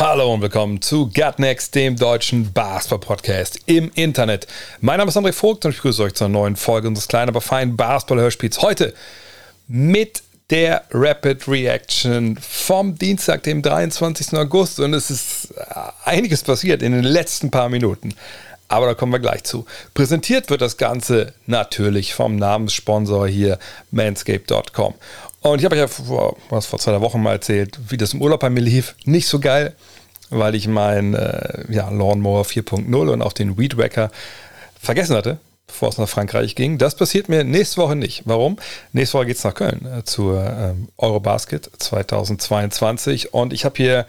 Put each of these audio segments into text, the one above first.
Hallo und willkommen zu Gut Next, dem deutschen Basketball-Podcast im Internet. Mein Name ist André Vogt und ich begrüße euch zur neuen Folge unseres kleinen, aber feinen Basketball-Hörspiels. Heute mit der Rapid Reaction vom Dienstag, dem 23. August. Und es ist äh, einiges passiert in den letzten paar Minuten. Aber da kommen wir gleich zu. Präsentiert wird das Ganze natürlich vom Namenssponsor hier, manscape.com. Und ich habe euch ja vor, was, vor zwei Wochen mal erzählt, wie das im Urlaub bei mir lief. Nicht so geil, weil ich mein äh, ja, Lawnmower 4.0 und auch den Weed Wacker vergessen hatte, bevor es nach Frankreich ging. Das passiert mir nächste Woche nicht. Warum? Nächste Woche geht es nach Köln äh, zur ähm, Eurobasket 2022. Und ich habe hier,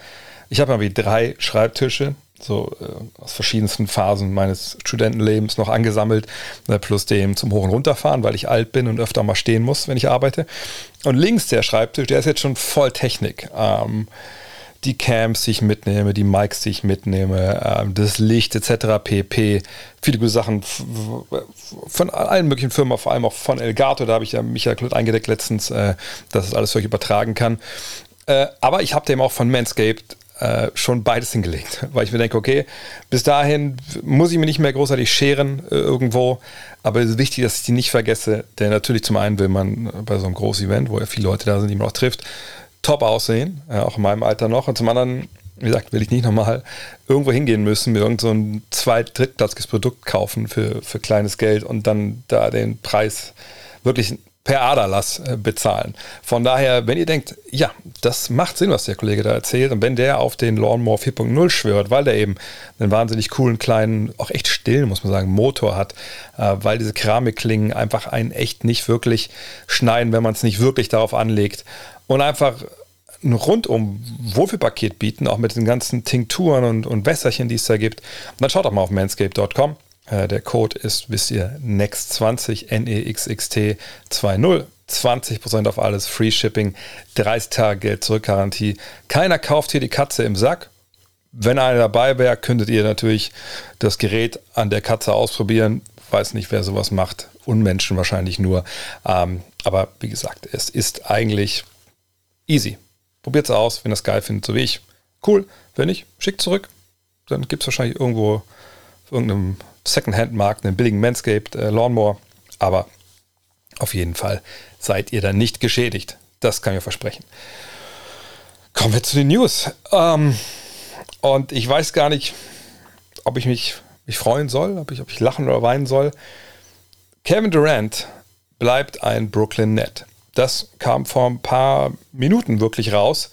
ich habe mal wie drei Schreibtische so äh, aus verschiedensten Phasen meines Studentenlebens noch angesammelt, äh, plus dem zum Hoch- und Runterfahren, weil ich alt bin und öfter mal stehen muss, wenn ich arbeite. Und links der Schreibtisch, der ist jetzt schon voll Technik. Ähm, die Cams, die ich mitnehme, die Mics, die ich mitnehme, ähm, das Licht etc. pp. Viele gute Sachen von allen möglichen Firmen, vor allem auch von Elgato, da habe ich ja Michael Klutt eingedeckt letztens, äh, dass es alles für euch übertragen kann. Äh, aber ich habe dem auch von Manscaped äh, schon beides hingelegt, weil ich mir denke, okay, bis dahin muss ich mir nicht mehr großartig scheren äh, irgendwo, aber es ist wichtig, dass ich die nicht vergesse, denn natürlich zum einen will man bei so einem großen Event, wo ja viele Leute da sind, die man auch trifft, top aussehen, äh, auch in meinem Alter noch, und zum anderen wie gesagt, will ich nicht nochmal irgendwo hingehen müssen, mir irgend so ein zweit-, drittplatziges Produkt kaufen für, für kleines Geld und dann da den Preis wirklich per Aderlass äh, bezahlen. Von daher, wenn ihr denkt, ja, das macht Sinn, was der Kollege da erzählt, und wenn der auf den Lawnmower 4.0 schwört, weil der eben einen wahnsinnig coolen, kleinen, auch echt stillen, muss man sagen, Motor hat, äh, weil diese Keramikklingen einfach einen echt nicht wirklich schneiden, wenn man es nicht wirklich darauf anlegt und einfach ein rundum Wohlfühlpaket bieten, auch mit den ganzen Tinkturen und, und Wässerchen, die es da gibt, dann schaut doch mal auf manscape.com. Äh, der Code ist, wisst ihr, NEXT20, N-E-X-X-T 20. 20% auf alles, Free Shipping, 30 Tage Geld zurück Garantie. Keiner kauft hier die Katze im Sack. Wenn einer dabei wäre, könntet ihr natürlich das Gerät an der Katze ausprobieren. Weiß nicht, wer sowas macht. Unmenschen wahrscheinlich nur. Ähm, aber wie gesagt, es ist eigentlich easy. Probiert es aus, wenn ihr es geil findet, so wie ich. Cool. Wenn nicht, schickt zurück. Dann gibt es wahrscheinlich irgendwo auf irgendeinem Secondhand-Markt einen billigen Manscaped äh, Lawnmower. Aber auf jeden Fall seid ihr dann nicht geschädigt. Das kann ich versprechen. Kommen wir zu den News. Ähm, und ich weiß gar nicht, ob ich mich, mich freuen soll, ob ich, ob ich lachen oder weinen soll. Kevin Durant bleibt ein Brooklyn Net. Das kam vor ein paar Minuten wirklich raus,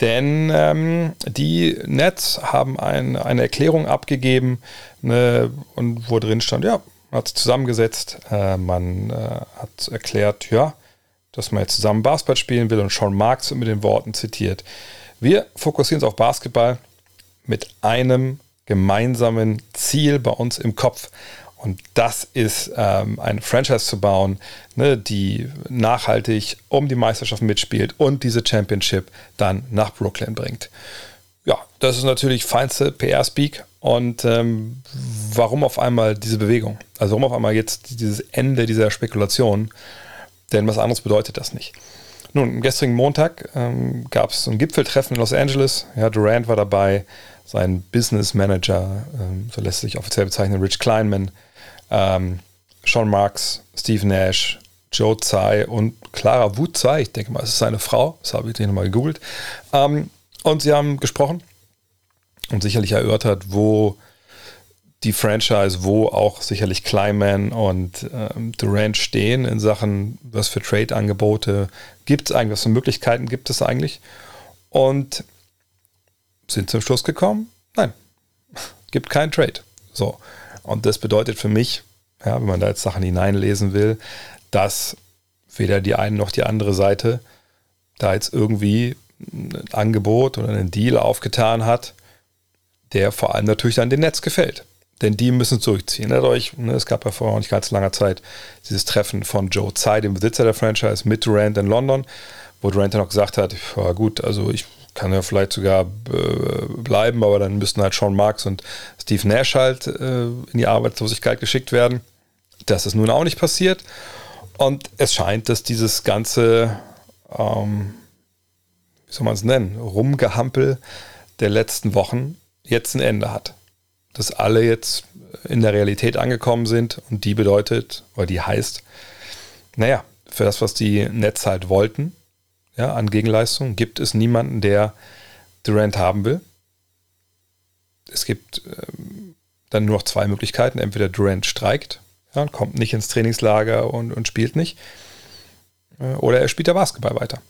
denn ähm, die Nets haben ein, eine Erklärung abgegeben ne, und wo drin stand, ja, man hat sich zusammengesetzt, äh, man äh, hat erklärt, ja, dass man jetzt zusammen Basketball spielen will und Sean Marks mit den Worten zitiert. Wir fokussieren uns auf Basketball mit einem gemeinsamen Ziel bei uns im Kopf. Und das ist ähm, eine Franchise zu bauen, ne, die nachhaltig um die Meisterschaft mitspielt und diese Championship dann nach Brooklyn bringt. Ja, das ist natürlich feinste PR-Speak. Und ähm, warum auf einmal diese Bewegung? Also warum auf einmal jetzt dieses Ende dieser Spekulation? Denn was anderes bedeutet das nicht. Nun, am gestrigen Montag ähm, gab es ein Gipfeltreffen in Los Angeles. Ja, Durant war dabei, sein Business Manager, ähm, so lässt sich offiziell bezeichnen, Rich Kleinman, ähm, Sean Marks, Steve Nash, Joe Tsai und Clara Wu Tsai, ich denke mal, es ist seine Frau, das habe ich nochmal gegoogelt. Ähm, und sie haben gesprochen und sicherlich erörtert, wo die Franchise, wo auch sicherlich Kleiman und ähm, Durant stehen in Sachen, was für Trade-Angebote gibt es eigentlich, was für Möglichkeiten gibt es eigentlich. Und sind zum Schluss gekommen, nein, gibt keinen Trade. So. Und das bedeutet für mich, ja, wenn man da jetzt Sachen hineinlesen will, dass weder die eine noch die andere Seite da jetzt irgendwie ein Angebot oder einen Deal aufgetan hat, der vor allem natürlich dann dem Netz gefällt. Denn die müssen es durchziehen. Erinnert ne, es gab ja vor nicht ganz langer Zeit dieses Treffen von Joe Tsai, dem Besitzer der Franchise, mit Durant in London, wo Durant dann auch gesagt hat, ja gut, also ich kann ja vielleicht sogar äh, bleiben, aber dann müssten halt Sean Marks und Steve Nash halt äh, in die Arbeitslosigkeit geschickt werden. Das ist nun auch nicht passiert. Und es scheint, dass dieses ganze, ähm, wie soll man es nennen, Rumgehampel der letzten Wochen jetzt ein Ende hat. Dass alle jetzt in der Realität angekommen sind und die bedeutet, oder die heißt, naja, für das, was die Nets halt wollten, ja, an Gegenleistung, gibt es niemanden, der Durant haben will. Es gibt ähm, dann nur noch zwei Möglichkeiten. Entweder Durant streikt, ja, kommt nicht ins Trainingslager und, und spielt nicht, äh, oder er spielt der Basketball weiter.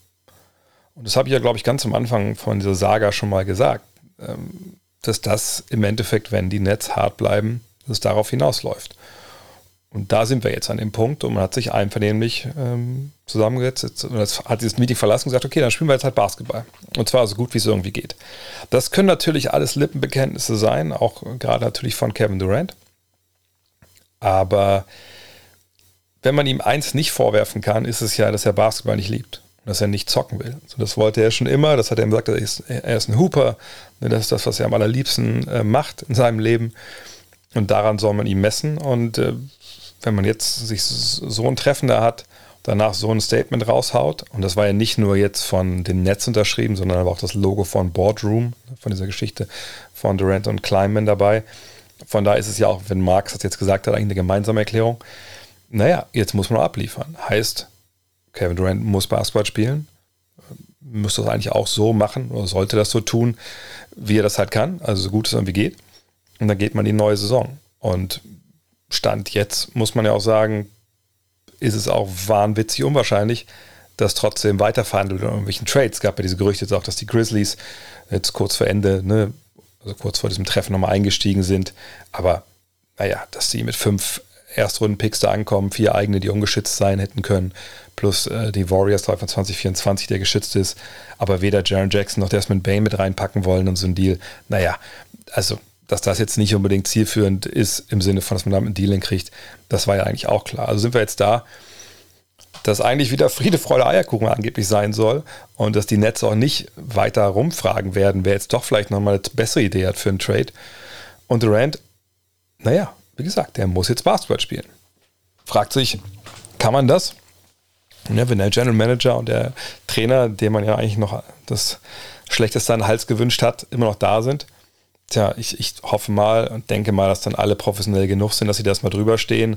Und das habe ich ja, glaube ich, ganz am Anfang von dieser Saga schon mal gesagt, ähm, dass das im Endeffekt, wenn die Nets hart bleiben, dass es darauf hinausläuft. Und da sind wir jetzt an dem Punkt und man hat sich einvernehmlich ähm, zusammengesetzt und hat dieses Meeting verlassen und gesagt, okay, dann spielen wir jetzt halt Basketball. Und zwar so gut, wie es irgendwie geht. Das können natürlich alles Lippenbekenntnisse sein, auch gerade natürlich von Kevin Durant. Aber wenn man ihm eins nicht vorwerfen kann, ist es ja, dass er Basketball nicht liebt. Dass er nicht zocken will. Also das wollte er schon immer. Das hat er ihm gesagt, er ist, er ist ein Hooper. Das ist das, was er am allerliebsten äh, macht in seinem Leben. Und daran soll man ihn messen. Und äh, wenn man jetzt sich so ein Treffen da hat, danach so ein Statement raushaut, und das war ja nicht nur jetzt von den Netz unterschrieben, sondern aber auch das Logo von Boardroom, von dieser Geschichte von Durant und Kleinman dabei. Von da ist es ja auch, wenn Marx das jetzt gesagt hat, eigentlich eine gemeinsame Erklärung. Naja, jetzt muss man abliefern. Heißt, Kevin Durant muss Basketball spielen, müsste das eigentlich auch so machen oder sollte das so tun, wie er das halt kann, also so gut es irgendwie geht. Und dann geht man in die neue Saison. Und Stand jetzt muss man ja auch sagen, ist es auch wahnwitzig unwahrscheinlich, dass trotzdem weiterverhandelt in irgendwelchen Trades. Es gab ja diese Gerüchte jetzt auch, dass die Grizzlies jetzt kurz vor Ende, ne, also kurz vor diesem Treffen nochmal eingestiegen sind. Aber naja, dass sie mit fünf Erstrunden-Picks da ankommen, vier eigene, die ungeschützt sein hätten können, plus äh, die Warriors von 2024, der geschützt ist, aber weder Jaron Jackson noch Desmond Bain mit reinpacken wollen und so ein Deal. Naja, also dass das jetzt nicht unbedingt zielführend ist im Sinne von, dass man damit einen Deal kriegt, das war ja eigentlich auch klar. Also sind wir jetzt da, dass eigentlich wieder Friede, Freude, Eierkuchen angeblich sein soll und dass die Nets auch nicht weiter rumfragen werden, wer jetzt doch vielleicht nochmal eine bessere Idee hat für einen Trade. Und Durant, naja, wie gesagt, der muss jetzt Basketball spielen. Fragt sich, kann man das? Ja, wenn der General Manager und der Trainer, dem man ja eigentlich noch das Schlechteste an den Hals gewünscht hat, immer noch da sind, Tja, ich, ich hoffe mal und denke mal, dass dann alle professionell genug sind, dass sie das mal drüber stehen,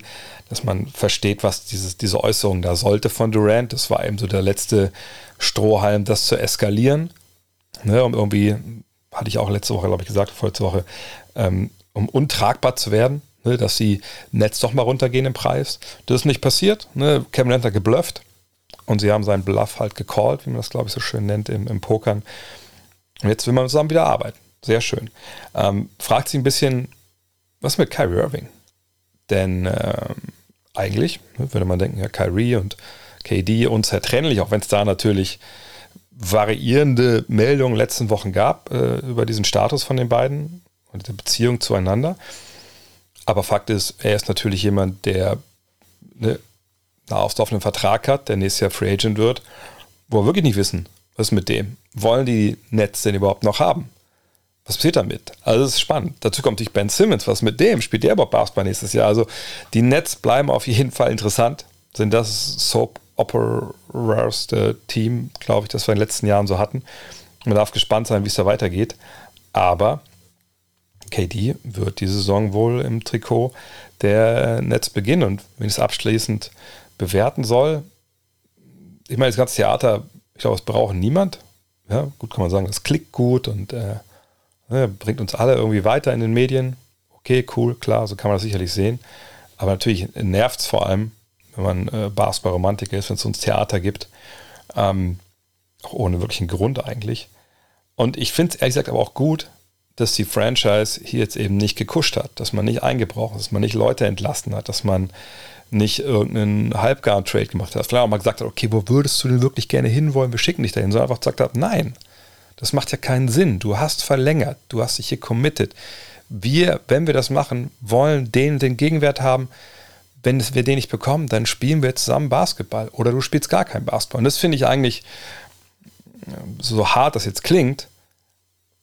dass man versteht, was dieses, diese Äußerung da sollte von Durant. Das war eben so der letzte Strohhalm, das zu eskalieren. Ne, um irgendwie, hatte ich auch letzte Woche, glaube ich, gesagt, vorletzte Woche, ähm, um untragbar zu werden, ne, dass die Netz doch mal runtergehen im Preis. Das ist nicht passiert. Ne? Kevin Lenter geblufft und sie haben seinen Bluff halt gecallt, wie man das, glaube ich, so schön nennt im, im Pokern. Und jetzt will man zusammen wieder arbeiten. Sehr schön. Ähm, fragt sich ein bisschen, was mit Kyrie Irving? Denn ähm, eigentlich ne, würde man denken, ja, Kyrie und KD unzertrennlich, auch wenn es da natürlich variierende Meldungen letzten Wochen gab äh, über diesen Status von den beiden und die Beziehung zueinander. Aber Fakt ist, er ist natürlich jemand, der ne, einen auslaufenden Vertrag hat, der nächstes Jahr Free Agent wird, wo wir wirklich nicht wissen, was mit dem. Wollen die Nets denn überhaupt noch haben? Was passiert damit? Also es ist spannend. Dazu kommt natürlich Ben Simmons. Was mit dem? Spielt der überhaupt Basketball nächstes Jahr? Also die Nets bleiben auf jeden Fall interessant. Sind das Soap Operas Team, glaube ich, das wir in den letzten Jahren so hatten. Man darf gespannt sein, wie es da weitergeht. Aber KD wird diese Saison wohl im Trikot der Nets beginnen. Und wenn ich es abschließend bewerten soll, ich meine, das ganze Theater, ich glaube, es braucht niemand. Ja, gut kann man sagen, es klickt gut und äh, Ne, bringt uns alle irgendwie weiter in den Medien. Okay, cool, klar, so kann man das sicherlich sehen. Aber natürlich nervt es vor allem, wenn man äh, Basketball-Romantiker ist, wenn es uns Theater gibt. Ähm, auch ohne wirklichen Grund eigentlich. Und ich finde es ehrlich gesagt aber auch gut, dass die Franchise hier jetzt eben nicht gekuscht hat, dass man nicht eingebrochen ist, dass man nicht Leute entlassen hat, dass man nicht irgendeinen Halbgar-Trade gemacht hat. Vielleicht auch mal gesagt hat, okay, wo würdest du denn wirklich gerne hinwollen? Wir schicken dich dahin. Sondern einfach gesagt hat, nein, das macht ja keinen Sinn. Du hast verlängert, du hast dich hier committed. wir, wenn wir das machen, wollen den, den Gegenwert haben. Wenn wir den nicht bekommen, dann spielen wir zusammen Basketball oder du spielst gar kein Basketball. Und das finde ich eigentlich, so hart das jetzt klingt,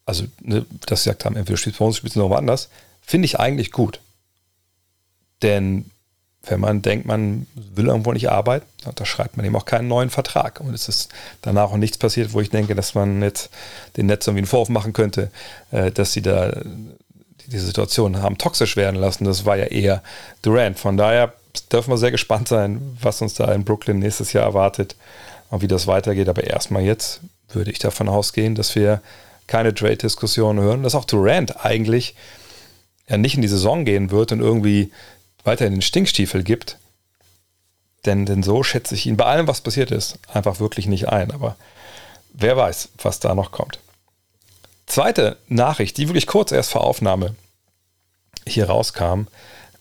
also ne, dass sie gesagt haben, entweder spielst du bei uns, spielst du noch woanders, finde ich eigentlich gut. Denn wenn man denkt, man will irgendwo nicht arbeiten, da schreibt man eben auch keinen neuen Vertrag. Und es ist danach auch nichts passiert, wo ich denke, dass man jetzt den Netz irgendwie einen Vorwurf machen könnte, äh, dass sie da diese Situation haben toxisch werden lassen. Das war ja eher Durant. Von daher dürfen wir sehr gespannt sein, was uns da in Brooklyn nächstes Jahr erwartet und wie das weitergeht. Aber erstmal jetzt würde ich davon ausgehen, dass wir keine Trade-Diskussion hören, dass auch Durant eigentlich ja nicht in die Saison gehen wird und irgendwie weiterhin den Stinkstiefel gibt. Denn, denn so schätze ich ihn bei allem, was passiert ist, einfach wirklich nicht ein. Aber wer weiß, was da noch kommt. Zweite Nachricht, die wirklich kurz erst vor Aufnahme hier rauskam.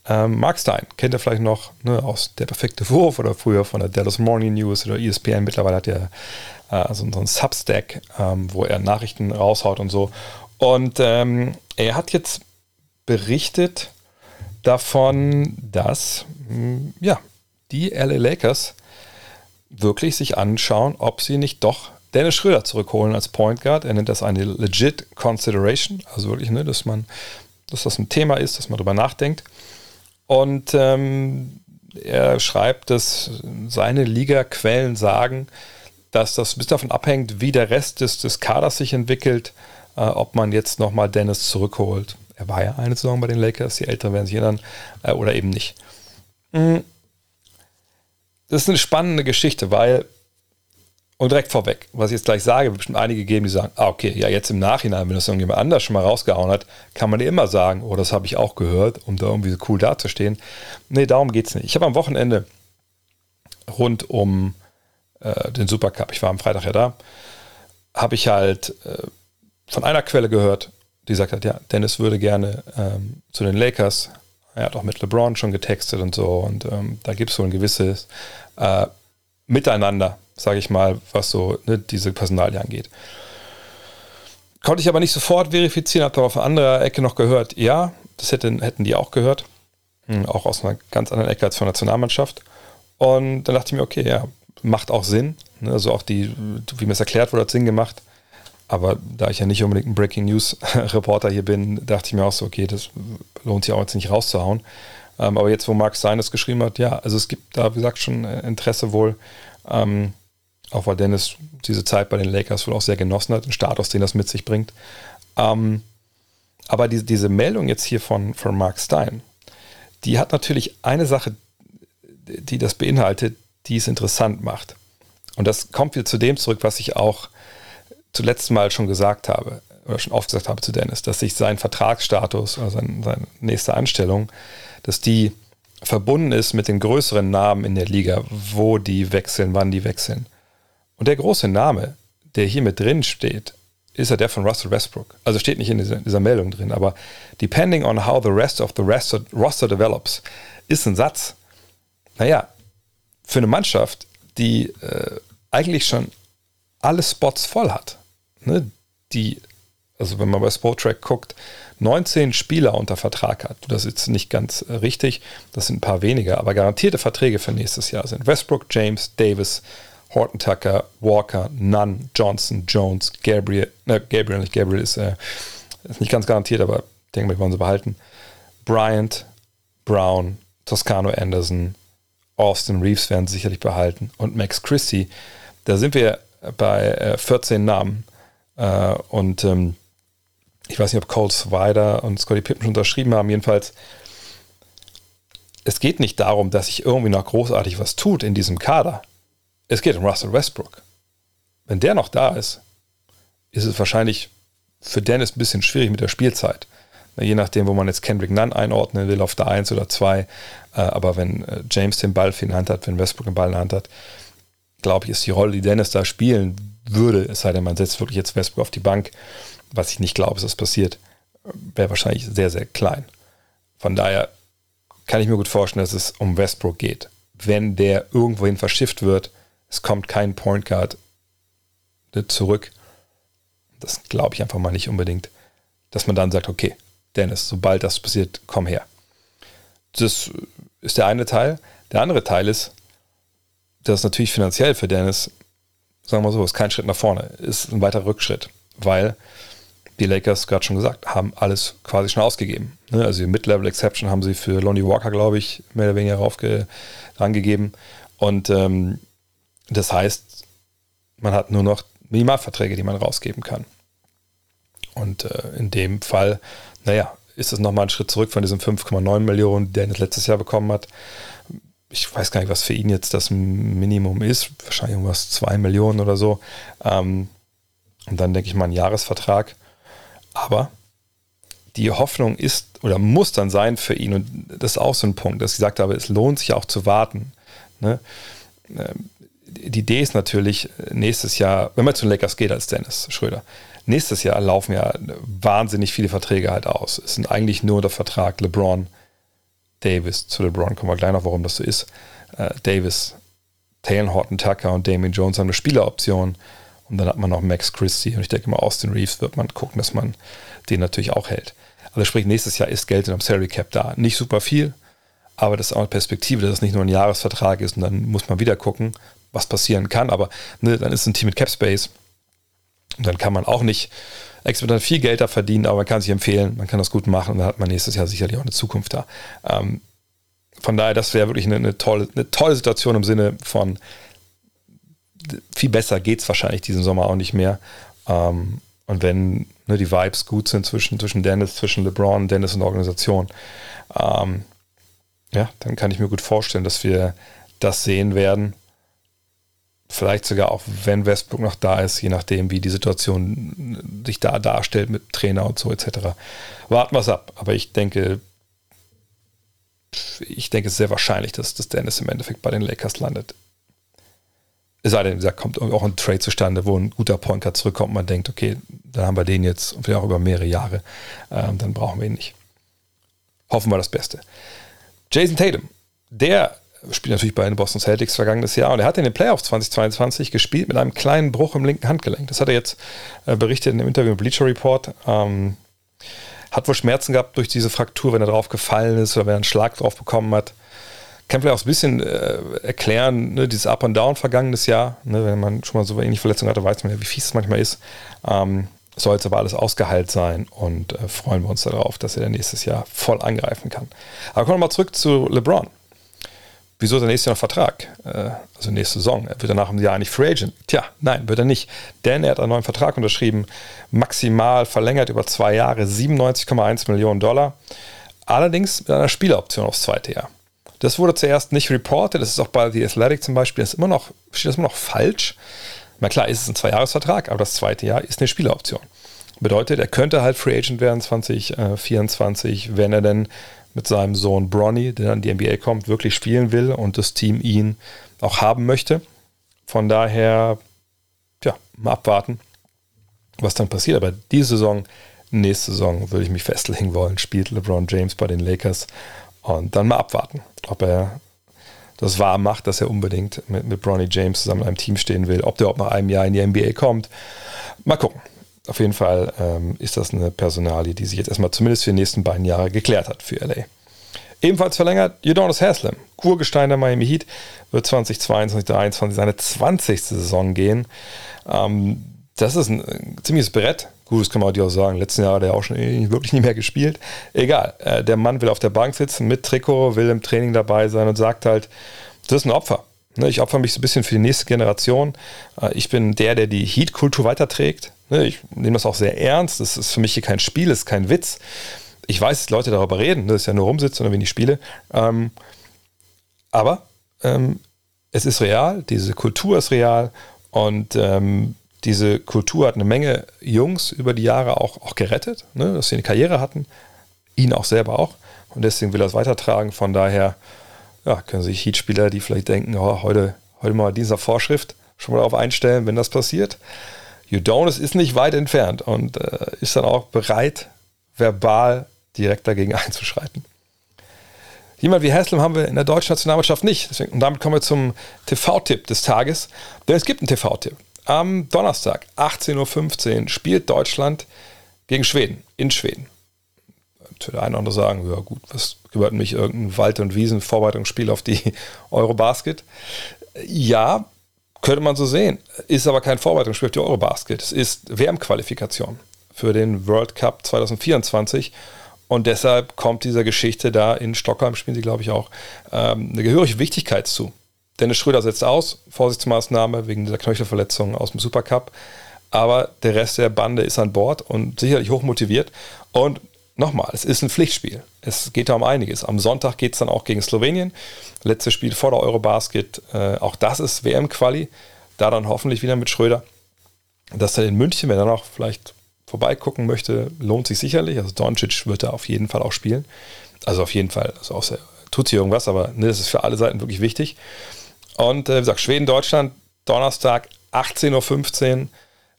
Ähm, Mark Stein, kennt ihr vielleicht noch ne, aus Der perfekte Wurf oder früher von der Dallas Morning News oder ESPN. Mittlerweile hat er äh, so, so ein Substack, ähm, wo er Nachrichten raushaut und so. Und ähm, er hat jetzt berichtet, davon, dass hm, ja, die LA Lakers wirklich sich anschauen, ob sie nicht doch Dennis Schröder zurückholen als Point Guard. Er nennt das eine legit Consideration, also wirklich, ne, dass man, dass das ein Thema ist, dass man darüber nachdenkt. Und ähm, er schreibt, dass seine Liga-Quellen sagen, dass das bis davon abhängt, wie der Rest des, des Kaders sich entwickelt, äh, ob man jetzt nochmal Dennis zurückholt. Er war ja eine Saison bei den Lakers, die Älteren werden sich erinnern, äh, oder eben nicht. Mhm. Das ist eine spannende Geschichte, weil, und direkt vorweg, was ich jetzt gleich sage, wird bestimmt einige geben, die sagen, ah, okay, ja, jetzt im Nachhinein, wenn das irgendjemand anders schon mal rausgehauen hat, kann man immer sagen, oh, das habe ich auch gehört, um da irgendwie so cool dazustehen. Nee, darum geht es nicht. Ich habe am Wochenende rund um äh, den Supercup, ich war am Freitag ja da, habe ich halt äh, von einer Quelle gehört, die gesagt hat, ja, Dennis würde gerne ähm, zu den Lakers. Er hat auch mit LeBron schon getextet und so. Und ähm, da gibt es so ein gewisses äh, Miteinander, sage ich mal, was so ne, diese Personalie angeht. Konnte ich aber nicht sofort verifizieren, habe aber auf einer anderen Ecke noch gehört, ja, das hätten, hätten die auch gehört. Hm, auch aus einer ganz anderen Ecke als von der Nationalmannschaft. Und dann dachte ich mir, okay, ja, macht auch Sinn. Ne, also auch die, wie mir es erklärt wurde, hat Sinn gemacht. Aber da ich ja nicht unbedingt ein Breaking News Reporter hier bin, dachte ich mir auch so, okay, das lohnt sich auch jetzt nicht rauszuhauen. Ähm, aber jetzt, wo Mark Stein das geschrieben hat, ja, also es gibt da, wie gesagt, schon Interesse wohl. Ähm, auch weil Dennis diese Zeit bei den Lakers wohl auch sehr genossen hat, den Status, den das mit sich bringt. Ähm, aber die, diese Meldung jetzt hier von, von Mark Stein, die hat natürlich eine Sache, die das beinhaltet, die es interessant macht. Und das kommt wieder zu dem zurück, was ich auch zuletzt mal schon gesagt habe, oder schon oft gesagt habe zu Dennis, dass sich sein Vertragsstatus oder sein, seine nächste Anstellung, dass die verbunden ist mit den größeren Namen in der Liga, wo die wechseln, wann die wechseln. Und der große Name, der hier mit drin steht, ist ja der von Russell Westbrook. Also steht nicht in dieser, dieser Meldung drin, aber depending on how the rest of the roster, roster develops, ist ein Satz. Naja, für eine Mannschaft, die äh, eigentlich schon alle Spots voll hat, ne, die, also wenn man bei Sportrack guckt, 19 Spieler unter Vertrag hat. Das ist nicht ganz äh, richtig, das sind ein paar weniger, aber garantierte Verträge für nächstes Jahr sind Westbrook, James, Davis, Horton Tucker, Walker, Nunn, Johnson, Jones, Gabriel, äh, Gabriel nicht, Gabriel ist, äh, ist nicht ganz garantiert, aber ich denke wir wollen sie behalten. Bryant, Brown, Toscano Anderson, Austin Reeves werden sie sicherlich behalten und Max Christie. Da sind wir bei äh, 14 Namen. Äh, und ähm, ich weiß nicht, ob Cole Swider und Scotty Pippen schon unterschrieben haben. Jedenfalls, es geht nicht darum, dass sich irgendwie noch großartig was tut in diesem Kader. Es geht um Russell Westbrook. Wenn der noch da ist, ist es wahrscheinlich für Dennis ein bisschen schwierig mit der Spielzeit. Je nachdem, wo man jetzt Kendrick Nunn einordnen will, auf der 1 oder 2. Äh, aber wenn äh, James den Ball in der Hand hat, wenn Westbrook den Ball in der Hand hat, glaube ich, ist die Rolle, die Dennis da spielen würde, es sei denn, man setzt wirklich jetzt Westbrook auf die Bank, was ich nicht glaube, dass das passiert, wäre wahrscheinlich sehr, sehr klein. Von daher kann ich mir gut vorstellen, dass es um Westbrook geht. Wenn der irgendwohin verschifft wird, es kommt kein Point Guard zurück, das glaube ich einfach mal nicht unbedingt, dass man dann sagt, okay, Dennis, sobald das passiert, komm her. Das ist der eine Teil. Der andere Teil ist, dass natürlich finanziell für Dennis, sagen wir so, ist kein Schritt nach vorne, ist ein weiterer Rückschritt, weil die Lakers, gerade schon gesagt, haben alles quasi schon ausgegeben. Ne? Also die Mid-Level-Exception haben sie für Lonnie Walker, glaube ich, mehr oder weniger rangegeben. Und ähm, das heißt, man hat nur noch Minimalverträge, die man rausgeben kann. Und äh, in dem Fall, naja, ist es nochmal ein Schritt zurück von diesen 5,9 Millionen, die er letztes Jahr bekommen hat. Ich weiß gar nicht, was für ihn jetzt das Minimum ist. Wahrscheinlich irgendwas 2 Millionen oder so. Ähm, und dann denke ich mal ein Jahresvertrag. Aber die Hoffnung ist oder muss dann sein für ihn, und das ist auch so ein Punkt, dass ich gesagt habe, es lohnt sich auch zu warten. Ne? Ähm, die Idee ist natürlich, nächstes Jahr, wenn man zu den Lakers geht als Dennis Schröder, nächstes Jahr laufen ja wahnsinnig viele Verträge halt aus. Es sind eigentlich nur der Vertrag LeBron, Davis, zu LeBron kommen wir gleich noch, warum das so ist. Äh, Davis, Taylor Horton Tucker und Damien Jones haben eine Spieleroption. Und dann hat man noch Max Christie. Und ich denke mal, Austin Reeves wird man gucken, dass man den natürlich auch hält. Also sprich, nächstes Jahr ist Geld in einem Salary Cap da. Nicht super viel, aber das ist auch eine Perspektive, dass es nicht nur ein Jahresvertrag ist und dann muss man wieder gucken, was passieren kann. Aber ne, dann ist ein Team mit Cap Space und dann kann man auch nicht exorbitant viel Geld da verdienen, aber man kann sich empfehlen, man kann das gut machen und dann hat man nächstes Jahr sicherlich auch eine Zukunft da. Ähm, von daher, das wäre wirklich eine, eine, tolle, eine tolle Situation im Sinne von viel besser geht es wahrscheinlich diesen Sommer auch nicht mehr. Ähm, und wenn ne, die Vibes gut sind zwischen, zwischen Dennis, zwischen LeBron, Dennis und der Organisation, ähm, ja, dann kann ich mir gut vorstellen, dass wir das sehen werden. Vielleicht sogar auch, wenn Westbrook noch da ist, je nachdem, wie die Situation sich da darstellt mit Trainer und so etc. Warten wir es ab. Aber ich denke, ich denke, es ist sehr wahrscheinlich, dass, dass Dennis im Endeffekt bei den Lakers landet. Es sei denn, da kommt auch ein Trade zustande, wo ein guter Pointer zurückkommt man denkt, okay, dann haben wir den jetzt und vielleicht auch über mehrere Jahre, ähm, dann brauchen wir ihn nicht. Hoffen wir das Beste. Jason Tatum, der spielt natürlich bei den Boston Celtics vergangenes Jahr und er hat in den Playoffs 2022 gespielt mit einem kleinen Bruch im linken Handgelenk. Das hat er jetzt äh, berichtet in dem Interview mit Bleacher Report. Ähm, hat wohl Schmerzen gehabt durch diese Fraktur, wenn er drauf gefallen ist oder wenn er einen Schlag drauf bekommen hat kann vielleicht auch ein bisschen äh, erklären, ne, dieses Up and Down vergangenes Jahr. Ne, wenn man schon mal so wenig Verletzungen hatte, weiß man ja, wie fies es manchmal ist. Ähm, soll jetzt aber alles ausgeheilt sein und äh, freuen wir uns darauf, dass er dann nächstes Jahr voll angreifen kann. Aber kommen wir mal zurück zu LeBron. Wieso ist er nächstes Jahr noch Vertrag? Äh, also nächste Saison. Er wird danach im Jahr nicht Free Agent. Tja, nein, wird er nicht. Denn er hat einen neuen Vertrag unterschrieben, maximal verlängert über zwei Jahre, 97,1 Millionen Dollar. Allerdings mit einer Spieleroption aufs zweite Jahr. Das wurde zuerst nicht reported, das ist auch bei The Athletic zum Beispiel, das ist immer noch, steht das immer noch falsch. Na klar, ist es ein Zweijahresvertrag, aber das zweite Jahr ist eine Spieleroption. Bedeutet, er könnte halt Free Agent werden 2024, wenn er denn mit seinem Sohn Bronny, der dann in die NBA kommt, wirklich spielen will und das Team ihn auch haben möchte. Von daher, ja, mal abwarten, was dann passiert. Aber diese Saison, nächste Saison würde ich mich festlegen wollen, spielt LeBron James bei den Lakers und dann mal abwarten, ob er das wahr macht, dass er unbedingt mit, mit Bronny James zusammen in einem Team stehen will, ob der auch nach einem Jahr in die NBA kommt. Mal gucken. Auf jeden Fall ähm, ist das eine Personalie, die sich jetzt erstmal zumindest für die nächsten beiden Jahre geklärt hat für LA. Ebenfalls verlängert Udonis Haslam, Urgestein der Miami Heat, wird 2022, 2023 seine 20. Saison gehen. Ähm, das ist ein, ein ziemliches Brett. Gut, das kann man auch sagen. Letzten Jahr hat er auch schon wirklich nicht mehr gespielt. Egal, äh, der Mann will auf der Bank sitzen mit Trikot, will im Training dabei sein und sagt halt, das ist ein Opfer. Ne, ich opfer mich so ein bisschen für die nächste Generation. Äh, ich bin der, der die Heat-Kultur weiterträgt. Ne, ich nehme das auch sehr ernst. Das ist für mich hier kein Spiel, das ist kein Witz. Ich weiß, dass Leute darüber reden, das ist ja nur rumsitzen oder wenn ich spiele. Ähm, aber ähm, es ist real, diese Kultur ist real und ähm, diese Kultur hat eine Menge Jungs über die Jahre auch, auch gerettet, ne, dass sie eine Karriere hatten, ihn auch selber auch. Und deswegen will er es weitertragen. Von daher ja, können sich Heat-Spieler, die vielleicht denken, oh, heute, heute mal dieser Vorschrift, schon mal darauf einstellen, wenn das passiert. Udonis ist nicht weit entfernt und äh, ist dann auch bereit, verbal direkt dagegen einzuschreiten. Jemand wie Haslam haben wir in der deutschen Nationalmannschaft nicht. Deswegen, und damit kommen wir zum TV-Tipp des Tages. Denn es gibt einen TV-Tipp. Am Donnerstag, 18.15 Uhr, spielt Deutschland gegen Schweden, in Schweden. für der eine oder sagen, ja gut, was gehört mich irgendein Wald- und Wiesen-Vorbereitungsspiel auf die Eurobasket? Ja, könnte man so sehen. Ist aber kein Vorbereitungsspiel auf die Eurobasket. Es ist WM-Qualifikation für den World Cup 2024. Und deshalb kommt dieser Geschichte da in Stockholm, spielen sie, glaube ich, auch, ähm, eine gehörige Wichtigkeit zu. Dennis Schröder setzt aus, Vorsichtsmaßnahme wegen dieser Knöchelverletzung aus dem Supercup. Aber der Rest der Bande ist an Bord und sicherlich hochmotiviert. Und nochmal, es ist ein Pflichtspiel. Es geht da um einiges. Am Sonntag geht es dann auch gegen Slowenien. Letztes Spiel vor der Eurobasket. Äh, auch das ist WM-Quali. Da dann hoffentlich wieder mit Schröder. Das dann in München, wenn er noch vielleicht vorbeigucken möchte, lohnt sich sicherlich. Also Doncic wird da auf jeden Fall auch spielen. Also auf jeden Fall, also außer tut hier irgendwas, aber ne, das ist für alle Seiten wirklich wichtig. Und äh, wie gesagt, Schweden, Deutschland, Donnerstag 18.15 Uhr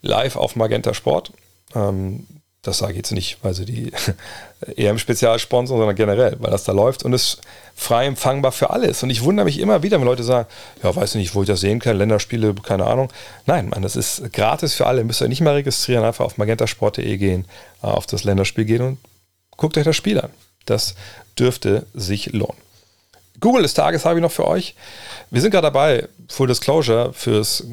live auf Magenta Sport. Ähm, das sage ich jetzt nicht, weil sie die EM-Spezial sponsern, sondern generell, weil das da läuft und es frei empfangbar für alles. Und ich wundere mich immer wieder, wenn Leute sagen, ja, weiß nicht, wo ich das sehen kann, Länderspiele, keine Ahnung. Nein, man, das ist gratis für alle. Müsst ihr nicht mal registrieren, einfach auf magentasport.de gehen, äh, auf das Länderspiel gehen und guckt euch das Spiel an. Das dürfte sich lohnen. Google des Tages habe ich noch für euch. Wir sind gerade dabei, Full Disclosure fürs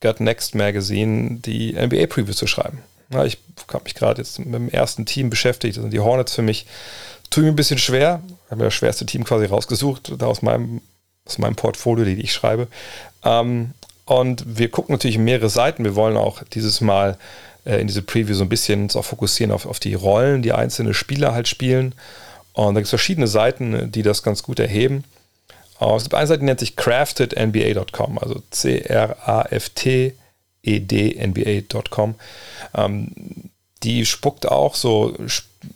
Got Next Magazine die NBA Preview zu schreiben. Ja, ich habe mich gerade jetzt mit dem ersten Team beschäftigt. Das sind die Hornets für mich. Tut mir ein bisschen schwer. Ich habe mir das schwerste Team quasi rausgesucht, da aus meinem, aus meinem Portfolio, die ich schreibe. Ähm, und wir gucken natürlich mehrere Seiten. Wir wollen auch dieses Mal äh, in diese Preview so ein bisschen uns auch fokussieren auf, auf die Rollen, die einzelne Spieler halt spielen. Und da gibt es verschiedene Seiten, die das ganz gut erheben. Uh, es gibt eine Seite, die nennt sich craftednba.com, also C-R-A-F-T-E-D-N-B-A.com. Ähm, die spuckt auch so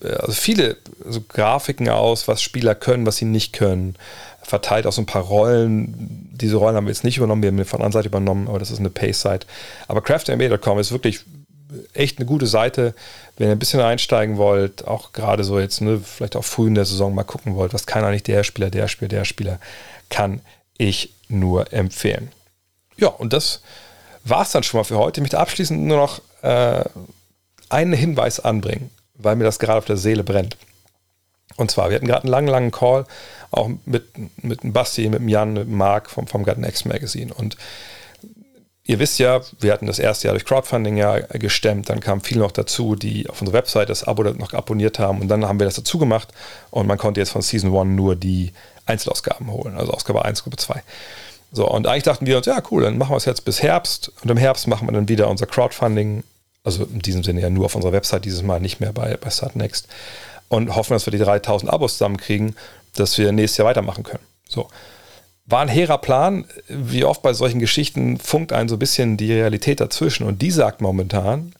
also viele so Grafiken aus, was Spieler können, was sie nicht können. Verteilt auch so ein paar Rollen. Diese Rollen haben wir jetzt nicht übernommen, wir haben wir von der anderen Seite übernommen, aber das ist eine Pace-Site. Aber craftednba.com ist wirklich echt eine gute Seite, wenn ihr ein bisschen einsteigen wollt, auch gerade so jetzt, ne, vielleicht auch früh in der Saison mal gucken wollt, was kann eigentlich der Spieler, der Spieler, der Spieler, kann ich nur empfehlen. Ja, und das war es dann schon mal für heute. Ich möchte abschließend nur noch äh, einen Hinweis anbringen, weil mir das gerade auf der Seele brennt. Und zwar, wir hatten gerade einen langen, langen Call, auch mit, mit dem Basti, mit dem Jan, mit dem Marc vom, vom Garden X Magazine. Und ihr wisst ja, wir hatten das erste Jahr durch Crowdfunding ja gestemmt, dann kamen viele noch dazu, die auf unserer Website das Abo noch abonniert haben und dann haben wir das dazu gemacht und man konnte jetzt von Season 1 nur die Einzelausgaben holen, also Ausgabe 1, Gruppe 2. So, und eigentlich dachten wir uns, ja cool, dann machen wir es jetzt bis Herbst und im Herbst machen wir dann wieder unser Crowdfunding, also in diesem Sinne ja nur auf unserer Website, dieses Mal nicht mehr bei, bei Startnext und hoffen, dass wir die 3000 Abos zusammenkriegen, dass wir nächstes Jahr weitermachen können. So, war ein hehrer Plan. Wie oft bei solchen Geschichten funkt ein so ein bisschen die Realität dazwischen. Und die sagt momentan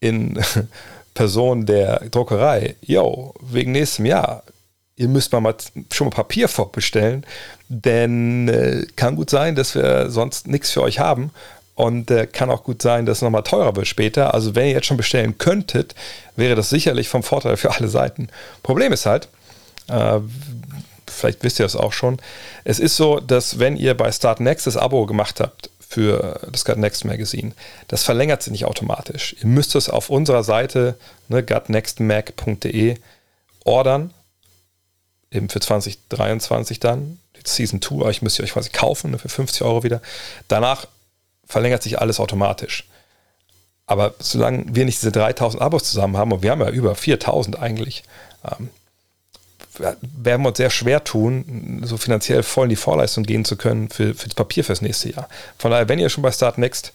in Person der Druckerei, yo, wegen nächstem Jahr, ihr müsst mal, schon mal Papier vorbestellen, denn äh, kann gut sein, dass wir sonst nichts für euch haben. Und äh, kann auch gut sein, dass es nochmal teurer wird später. Also wenn ihr jetzt schon bestellen könntet, wäre das sicherlich vom Vorteil für alle Seiten. Problem ist halt, äh, vielleicht wisst ihr das auch schon. Es ist so, dass wenn ihr bei Start Next das Abo gemacht habt für das Start Next Magazine, das verlängert sich nicht automatisch. Ihr müsst es auf unserer Seite, ne, gutnextmag.de, ordern, eben für 2023 dann, die Season 2, euch müsst ihr euch quasi kaufen ne, für 50 Euro wieder. Danach verlängert sich alles automatisch. Aber solange wir nicht diese 3000 Abos zusammen haben, und wir haben ja über 4000 eigentlich, ähm, werden wir uns sehr schwer tun, so finanziell voll in die Vorleistung gehen zu können für, für das Papier fürs nächste Jahr. Von daher, wenn ihr schon bei Start Next,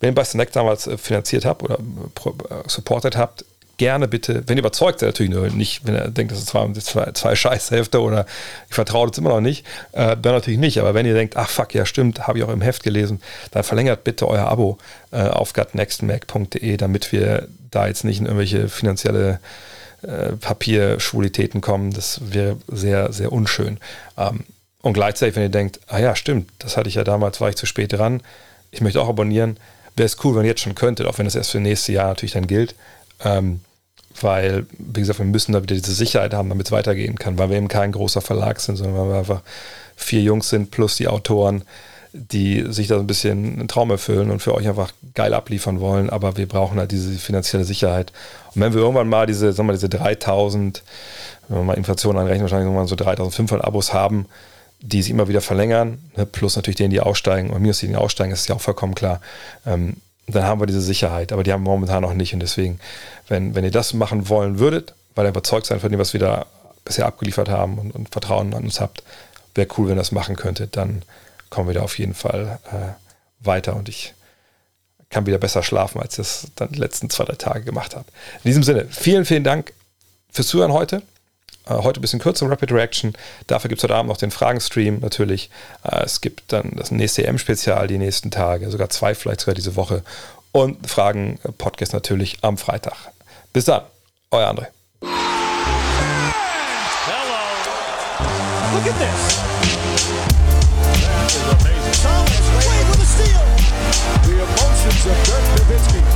wenn ihr bei Start Next damals äh, finanziert habt oder äh, supportet habt, gerne bitte, wenn ihr überzeugt seid, natürlich nur nicht, wenn ihr denkt, das ist zwei, zwei, zwei Scheißhefte oder ich vertraue das immer noch nicht, äh, dann natürlich nicht. Aber wenn ihr denkt, ach fuck, ja stimmt, habe ich auch im Heft gelesen, dann verlängert bitte euer Abo äh, auf gutnextmac.de, damit wir da jetzt nicht in irgendwelche finanzielle äh, Papierschwulitäten kommen. Das wäre sehr, sehr unschön. Ähm, und gleichzeitig, wenn ihr denkt, ah ja, stimmt, das hatte ich ja damals, war ich zu spät dran, ich möchte auch abonnieren, wäre es cool, wenn ihr jetzt schon könntet, auch wenn das erst für nächstes Jahr natürlich dann gilt. Ähm, weil, wie gesagt, wir müssen da wieder diese Sicherheit haben, damit es weitergehen kann, weil wir eben kein großer Verlag sind, sondern weil wir einfach vier Jungs sind plus die Autoren, die sich da ein bisschen einen Traum erfüllen und für euch einfach geil abliefern wollen, aber wir brauchen halt diese finanzielle Sicherheit. Und wenn wir irgendwann mal diese, sagen wir, diese 3000 wenn man mal Inflation anrechnet, wahrscheinlich irgendwann so 3500 Abos haben, die sich immer wieder verlängern, ne, plus natürlich denen, die aussteigen und minus die, die aussteigen, ist ja auch vollkommen klar. Ähm, dann haben wir diese Sicherheit, aber die haben wir momentan noch nicht. Und deswegen, wenn, wenn ihr das machen wollen würdet, weil ihr überzeugt seid von dem, was wir da bisher abgeliefert haben und, und Vertrauen an uns habt, wäre cool, wenn ihr das machen könntet. Dann kommen wir da auf jeden Fall äh, weiter und ich kann wieder besser schlafen, als ich das dann die letzten zwei, drei Tage gemacht habe. In diesem Sinne, vielen, vielen Dank fürs Zuhören heute. Äh, heute ein bisschen kürzer, Rapid Reaction. Dafür gibt es heute Abend noch den Fragenstream natürlich. Äh, es gibt dann das nächste EM-Spezial die nächsten Tage, sogar zwei, vielleicht sogar diese Woche. Und Fragen-Podcast natürlich am Freitag. Bis dann, euer André. Hello. Look at this. That is amazing. Thomas Wade with a steal. The emotions of Dirk Nowitzki.